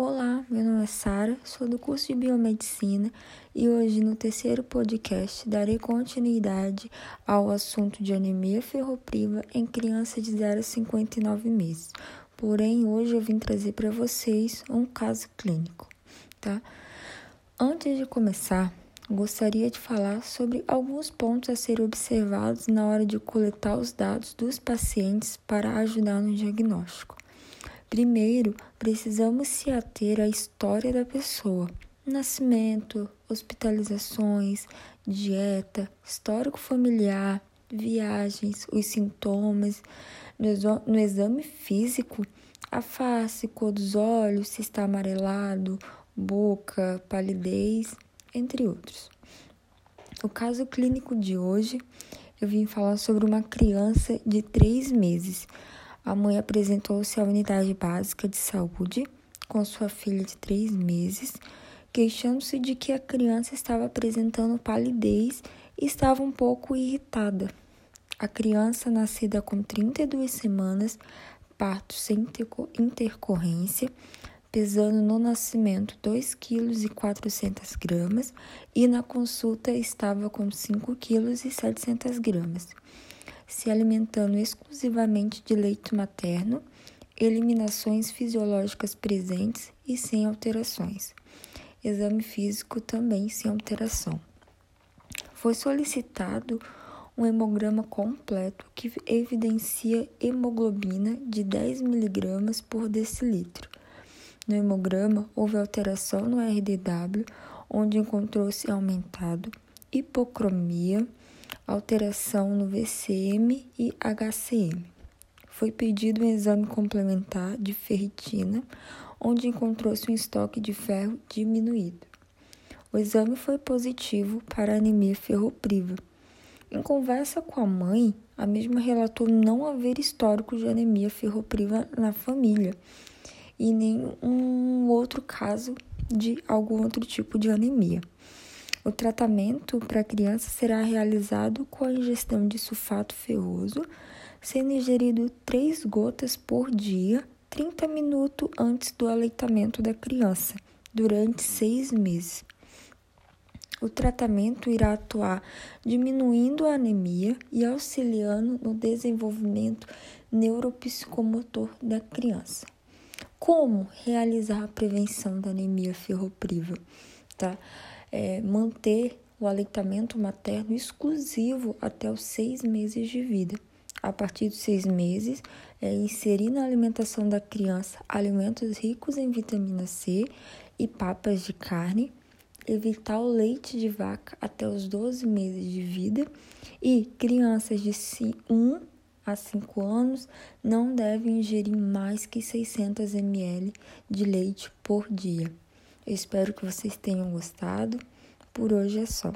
Olá, meu nome é Sara, sou do curso de Biomedicina e hoje no terceiro podcast darei continuidade ao assunto de anemia ferropriva em crianças de 0 a 59 meses. Porém, hoje eu vim trazer para vocês um caso clínico, tá? Antes de começar, gostaria de falar sobre alguns pontos a serem observados na hora de coletar os dados dos pacientes para ajudar no diagnóstico. Primeiro, precisamos se ater à história da pessoa: nascimento, hospitalizações, dieta, histórico familiar, viagens, os sintomas. No exame físico, a face, cor dos olhos, se está amarelado, boca, palidez, entre outros. O caso clínico de hoje, eu vim falar sobre uma criança de três meses a mãe apresentou-se à unidade básica de saúde com sua filha de três meses, queixando-se de que a criança estava apresentando palidez e estava um pouco irritada. A criança, nascida com 32 semanas, parto sem intercorrência, pesando no nascimento 2 kg e 400 gramas na consulta estava com 5 kg 700 gramas se alimentando exclusivamente de leite materno, eliminações fisiológicas presentes e sem alterações. Exame físico também sem alteração. Foi solicitado um hemograma completo que evidencia hemoglobina de 10 mg por decilitro. No hemograma, houve alteração no RDW, onde encontrou-se aumentado hipocromia, alteração no VCM e HCM. Foi pedido um exame complementar de ferritina, onde encontrou-se um estoque de ferro diminuído. O exame foi positivo para anemia ferropriva. Em conversa com a mãe, a mesma relatou não haver histórico de anemia ferropriva na família e nenhum outro caso de algum outro tipo de anemia. O tratamento para a criança será realizado com a ingestão de sulfato ferroso, sendo ingerido 3 gotas por dia, 30 minutos antes do aleitamento da criança, durante seis meses. O tratamento irá atuar diminuindo a anemia e auxiliando no desenvolvimento neuropsicomotor da criança. Como realizar a prevenção da anemia ferropriva? Tá? É, manter o aleitamento materno exclusivo até os seis meses de vida. A partir dos seis meses, é, inserir na alimentação da criança alimentos ricos em vitamina C e papas de carne, evitar o leite de vaca até os 12 meses de vida e crianças de 1 a 5 anos não devem ingerir mais que 600 ml de leite por dia. Eu espero que vocês tenham gostado. Por hoje é só.